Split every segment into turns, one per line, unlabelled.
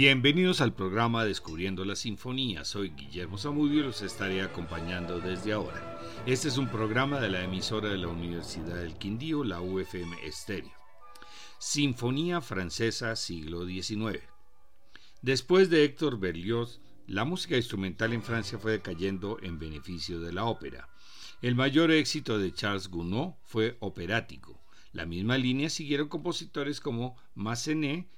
Bienvenidos al programa Descubriendo la Sinfonía. Soy Guillermo Zamudio y los estaré acompañando desde ahora. Este es un programa de la emisora de la Universidad del Quindío, la UFM Estéreo. Sinfonía Francesa siglo XIX. Después de Héctor Berlioz, la música instrumental en Francia fue decayendo en beneficio de la ópera. El mayor éxito de Charles Gounod fue operático. La misma línea siguieron compositores como Massenet,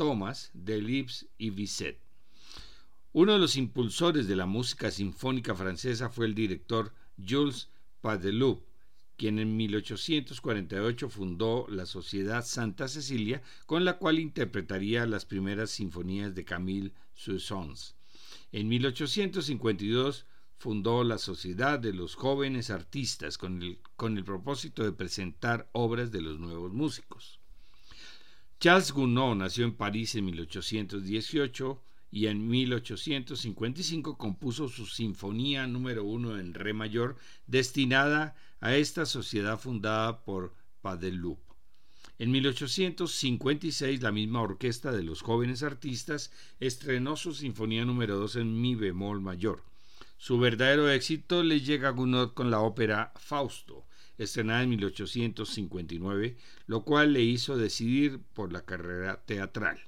Thomas, Delibes y Bizet. Uno de los impulsores de la música sinfónica francesa fue el director Jules Padeloup, quien en 1848 fundó la Sociedad Santa Cecilia, con la cual interpretaría las primeras sinfonías de Camille Saint-Saëns. En 1852 fundó la Sociedad de los Jóvenes Artistas con el, con el propósito de presentar obras de los nuevos músicos. Charles Gounod nació en París en 1818 y en 1855 compuso su Sinfonía número uno en Re mayor destinada a esta sociedad fundada por Padeloup. En 1856 la misma orquesta de los jóvenes artistas estrenó su Sinfonía número 2 en Mi bemol mayor. Su verdadero éxito le llega a Gounod con la ópera Fausto, estrenada en 1859, lo cual le hizo decidir por la carrera teatral.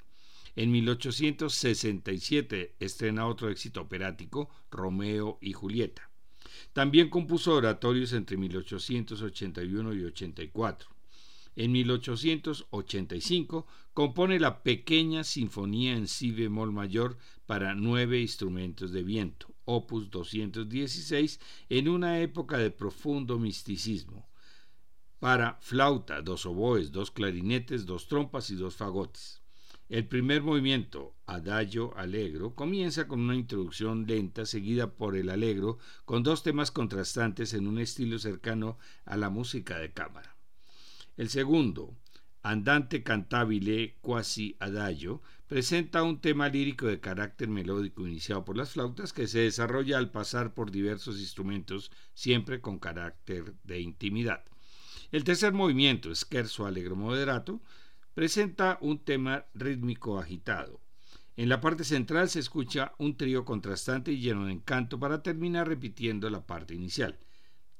En 1867 estrena otro éxito operático, Romeo y Julieta. También compuso oratorios entre 1881 y 84. En 1885 compone la pequeña Sinfonía en Si bemol mayor para nueve instrumentos de viento, opus 216, en una época de profundo misticismo, para flauta, dos oboes, dos clarinetes, dos trompas y dos fagotes. El primer movimiento, Adagio Allegro, comienza con una introducción lenta seguida por el Allegro con dos temas contrastantes en un estilo cercano a la música de cámara. El segundo, Andante cantabile quasi adagio, presenta un tema lírico de carácter melódico iniciado por las flautas que se desarrolla al pasar por diversos instrumentos, siempre con carácter de intimidad. El tercer movimiento, Scherzo Allegro Moderato, presenta un tema rítmico agitado. En la parte central se escucha un trío contrastante y lleno de encanto para terminar repitiendo la parte inicial.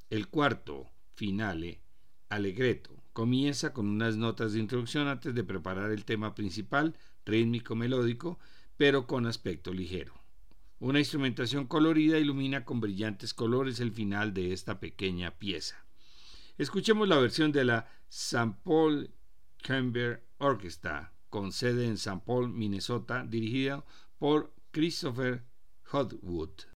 El cuarto, finale, Allegretto, comienza con unas notas de introducción antes de preparar el tema principal, rítmico melódico, pero con aspecto ligero. Una instrumentación colorida ilumina con brillantes colores el final de esta pequeña pieza. Escuchemos la versión de la St. Paul Chamber Orchestra, con sede en St. Paul, Minnesota, dirigida por Christopher Hodwood.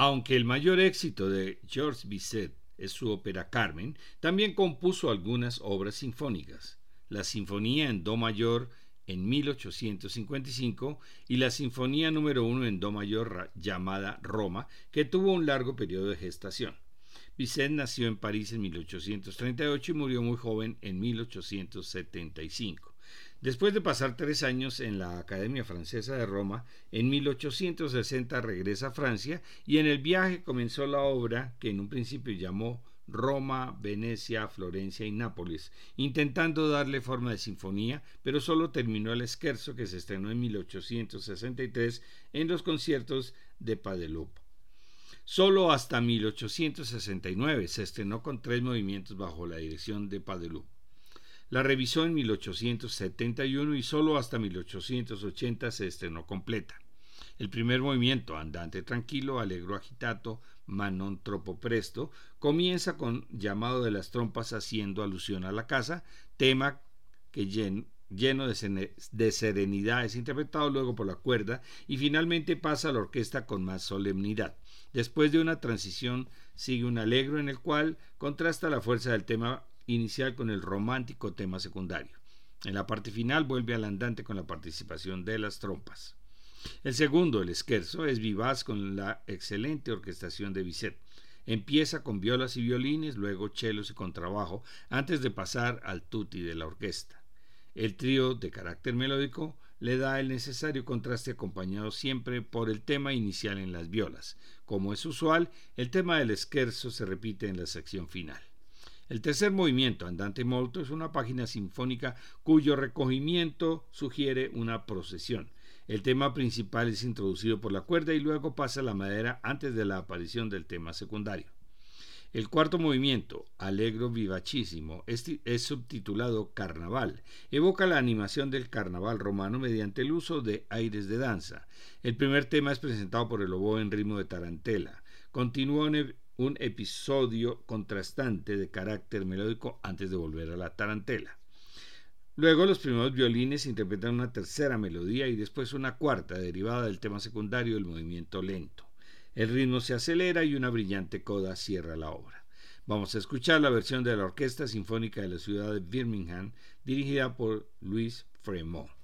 Aunque el mayor éxito de Georges Bizet es su ópera Carmen, también compuso algunas obras sinfónicas. La Sinfonía en Do mayor en 1855 y la Sinfonía número 1 en Do mayor llamada Roma, que tuvo un largo periodo de gestación. Bizet nació en París en 1838 y murió muy joven en 1875. Después de pasar tres años en la Academia Francesa de Roma, en 1860 regresa a Francia y en el viaje comenzó la obra que en un principio llamó Roma, Venecia, Florencia y Nápoles, intentando darle forma de sinfonía, pero solo terminó el esquerzo que se estrenó en 1863 en los conciertos de Padeloup. Solo hasta 1869 se estrenó con tres movimientos bajo la dirección de Padeloup. La revisó en 1871 y solo hasta 1880 se estrenó completa. El primer movimiento, andante tranquilo, alegro agitato, manon troppo presto, comienza con llamado de las trompas haciendo alusión a la casa, tema que lleno, de, serenidad es interpretado luego por la cuerda y finalmente pasa a la orquesta con más solemnidad. Después de una transición sigue un alegro en el cual contrasta la fuerza del tema inicial con el romántico tema secundario. En la parte final vuelve al andante con la participación de las trompas. El segundo, el scherzo, es vivaz con la excelente orquestación de Bizet. Empieza con violas y violines, luego chelos y contrabajo, antes de pasar al tutti de la orquesta. El trío de carácter melódico le da el necesario contraste acompañado siempre por el tema inicial en las violas. Como es usual, el tema del scherzo se repite en la sección final. El tercer movimiento, Andante Molto, es una página sinfónica cuyo recogimiento sugiere una procesión. El tema principal es introducido por la cuerda y luego pasa a la madera antes de la aparición del tema secundario. El cuarto movimiento, Allegro Vivacísimo, es, es, subtitulado Carnaval. Evoca la animación del carnaval romano mediante el uso de aires de danza. El primer tema es presentado por el oboe en ritmo de tarantela. Continúa un episodio contrastante de carácter melódico antes de volver a la tarantela. Luego los primeros violines interpretan una tercera melodía y después una cuarta derivada del tema secundario del movimiento lento. El ritmo se acelera y una brillante coda cierra la obra. Vamos a escuchar la versión de la Orquesta Sinfónica de la ciudad de Birmingham dirigida por Luis Fremont.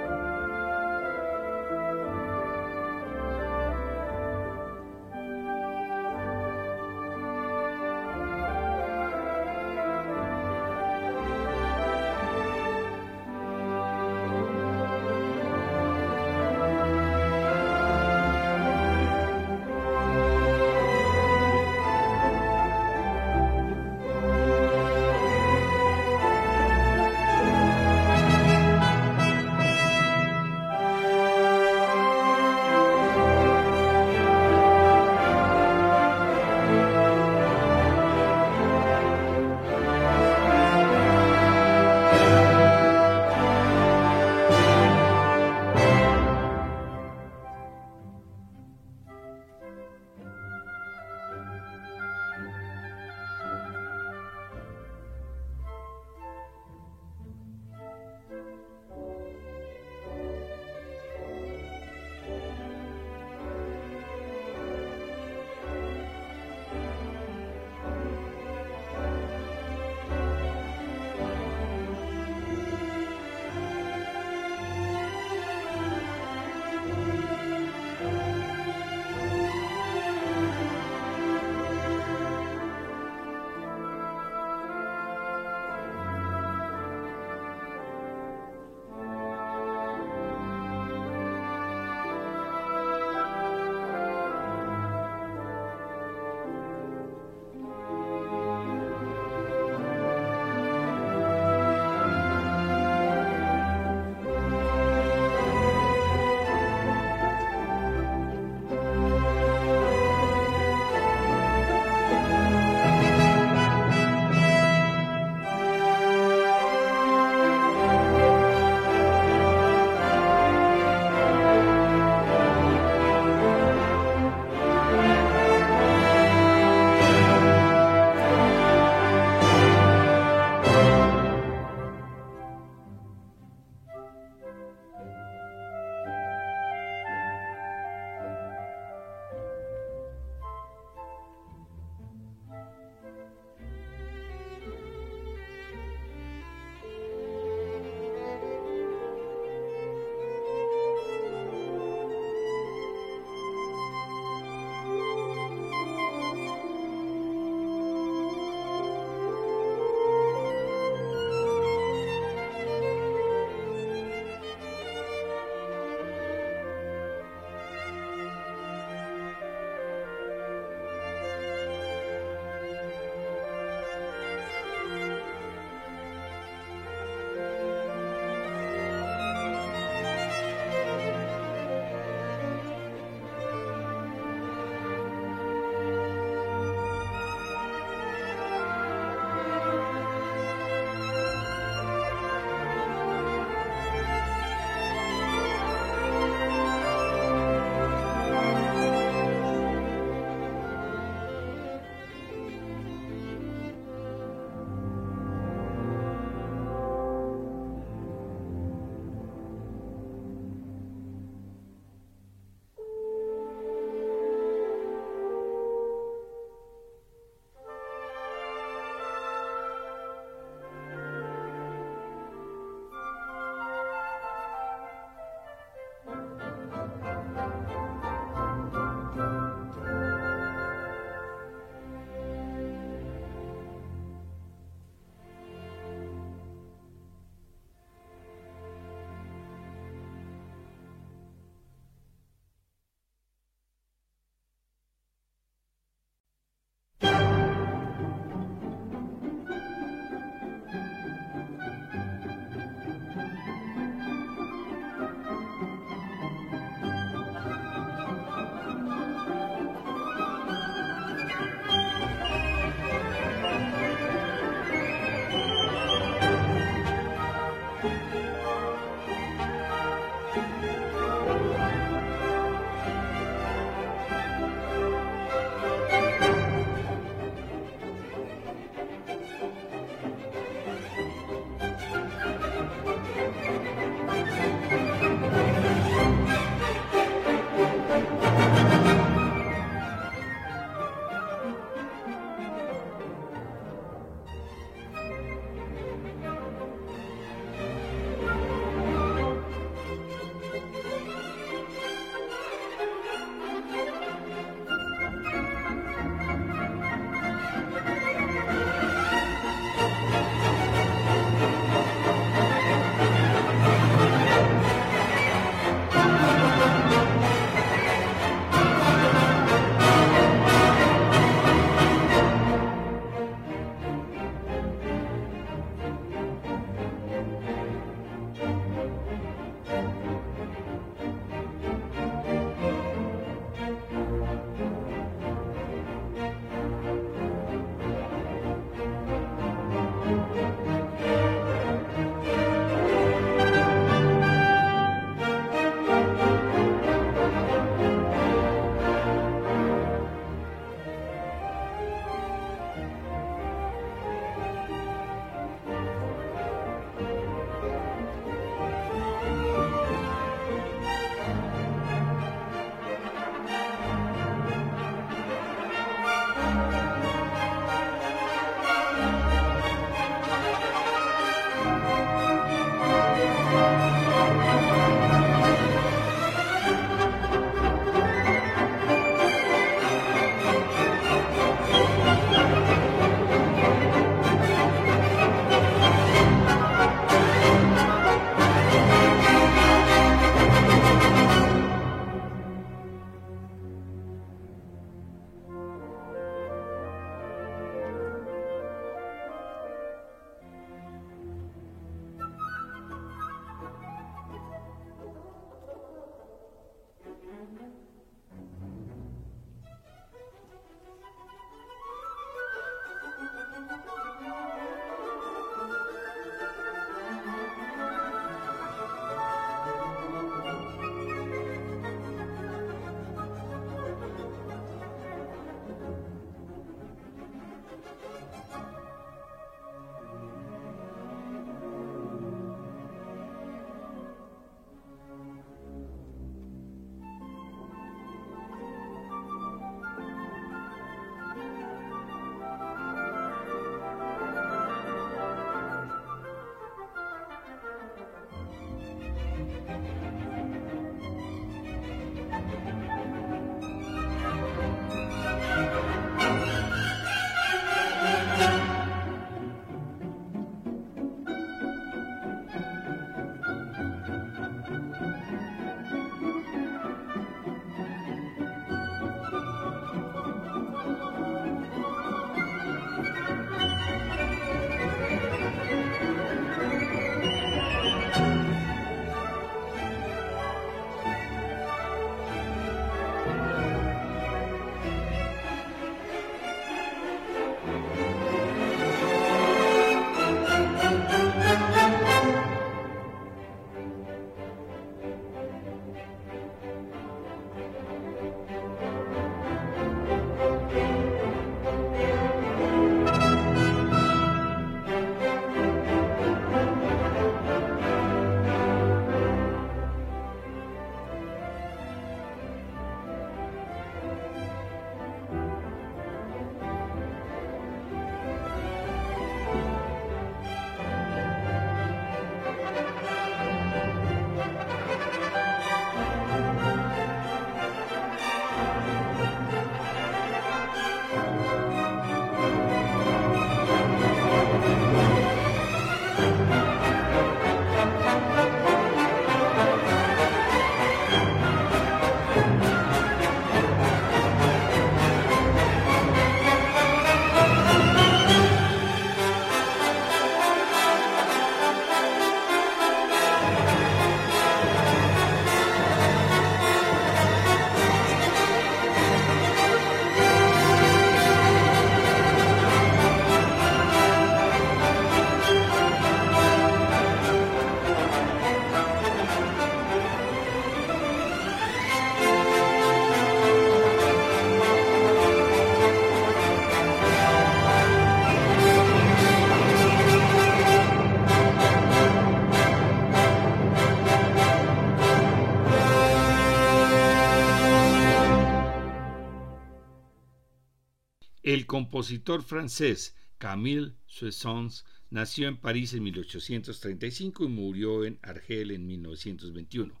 Compositor francés Camille Soissons nació en París en 1835 y murió en Argel en 1921.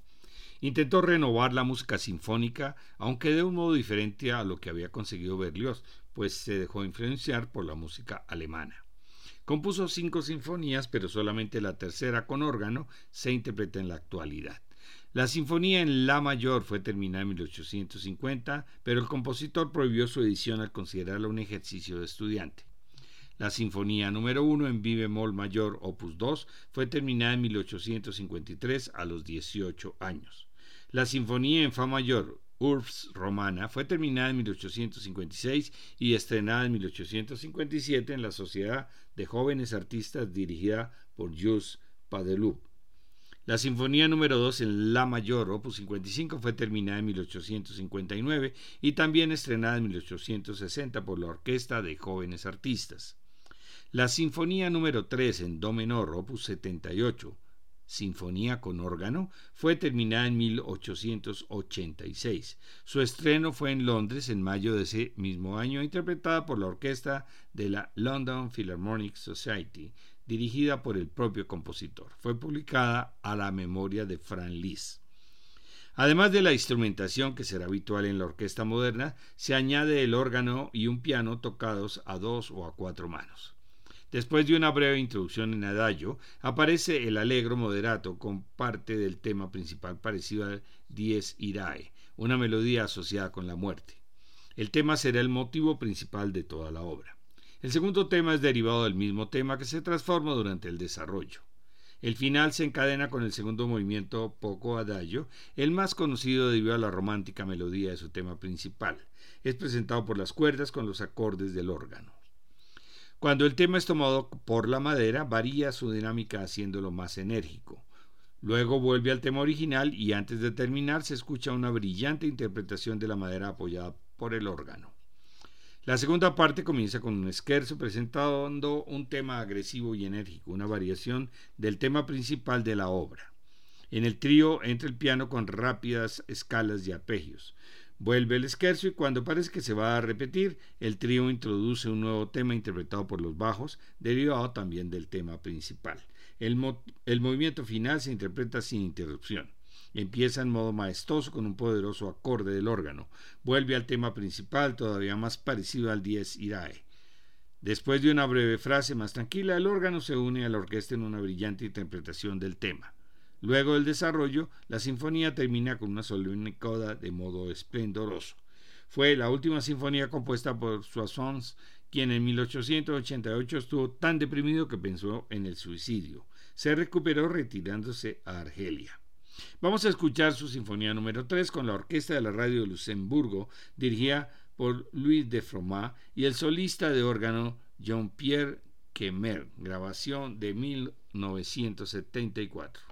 Intentó renovar la música sinfónica, aunque de un modo diferente a lo que había conseguido Berlioz, pues se dejó influenciar por la música alemana. Compuso cinco sinfonías, pero solamente la tercera con órgano se interpreta en la actualidad. La sinfonía en La mayor fue terminada en 1850, pero el compositor prohibió su edición al considerarla un ejercicio de estudiante. La sinfonía número 1 en Vi bemol mayor opus 2 fue terminada en 1853 a los 18 años. La sinfonía en Fa mayor Urbs Romana fue terminada en 1856 y estrenada en 1857 en la Sociedad de Jóvenes Artistas dirigida por Jules Padeloup. La Sinfonía número 2 en La Mayor, opus 55, fue terminada en 1859 y también estrenada en 1860 por la Orquesta de Jóvenes Artistas. La Sinfonía número 3 en Do menor, opus 78, Sinfonía con órgano, fue terminada en 1886. Su estreno fue en Londres en mayo de ese mismo año, interpretada por la orquesta de la London Philharmonic Society, dirigida por el propio compositor. Fue publicada a la memoria de Fran Liszt. Además de la instrumentación que será habitual en la orquesta moderna, se añade el órgano y un piano tocados a dos o a cuatro manos. Después de una breve introducción en adagio, aparece el allegro moderato con parte del tema principal parecido al Dies Irae, una melodía asociada con la muerte. El tema será el motivo principal de toda la obra. El segundo tema es derivado del mismo tema que se transforma durante el desarrollo. El final se encadena con el segundo movimiento poco adagio, el más conocido debido a la romántica melodía de su tema principal. Es presentado por las cuerdas con los acordes del órgano. Cuando el tema es tomado por la madera, varía su dinámica haciéndolo más enérgico. Luego vuelve al tema original y antes de terminar se escucha una brillante interpretación de la madera apoyada por el órgano. La segunda parte comienza con un esquerzo presentando un tema agresivo y enérgico, una variación del tema principal de la obra. En el trío entra el piano con rápidas escalas y arpegios. Vuelve el esquerzo y cuando parece que se va a repetir, el trío introduce un nuevo tema interpretado por los bajos, derivado también del tema principal. El, el movimiento final se interpreta sin interrupción. Empieza en modo maestoso con un poderoso acorde del órgano. Vuelve al tema principal, todavía más parecido al dies irae. Después de una breve frase más tranquila, el órgano se une a la orquesta en una brillante interpretación del tema. Luego del desarrollo, la sinfonía termina con una solemne coda de modo esplendoroso. Fue la última sinfonía compuesta por Soissons, quien en 1888 estuvo tan deprimido que pensó en el suicidio. Se recuperó retirándose a Argelia. Vamos a escuchar su Sinfonía número 3 con la Orquesta de la Radio de Luxemburgo, dirigida por Louis de Fromat, y el solista de órgano Jean-Pierre Quemer, grabación de 1974.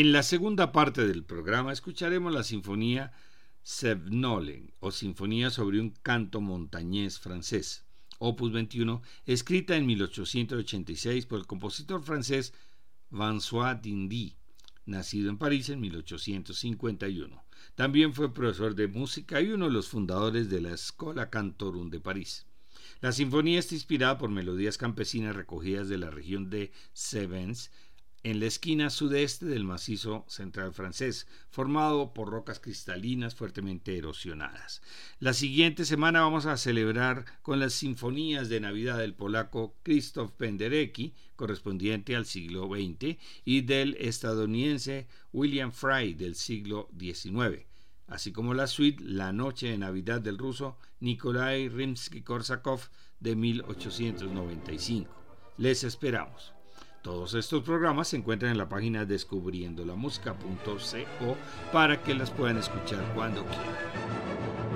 En la segunda parte del programa escucharemos la sinfonía Sevnolen o Sinfonía sobre un canto montañés francés, opus 21, escrita en 1886 por el compositor francés François Dindy, nacido en París en 1851. También fue profesor de música y uno de los fundadores de la Escola Cantorum de París. La sinfonía está inspirada por melodías campesinas recogidas de la región de Sevens en la esquina sudeste del macizo central francés, formado por rocas cristalinas fuertemente erosionadas. La siguiente semana vamos a celebrar con las sinfonías de Navidad del polaco Krzysztof Penderecki, correspondiente al siglo XX, y del estadounidense William Fry del siglo XIX, así como la suite La Noche de Navidad del ruso Nikolai Rimsky-Korsakov de 1895. Les esperamos. Todos estos programas se encuentran en la página descubriendolamusica.co para que las puedan escuchar cuando quieran.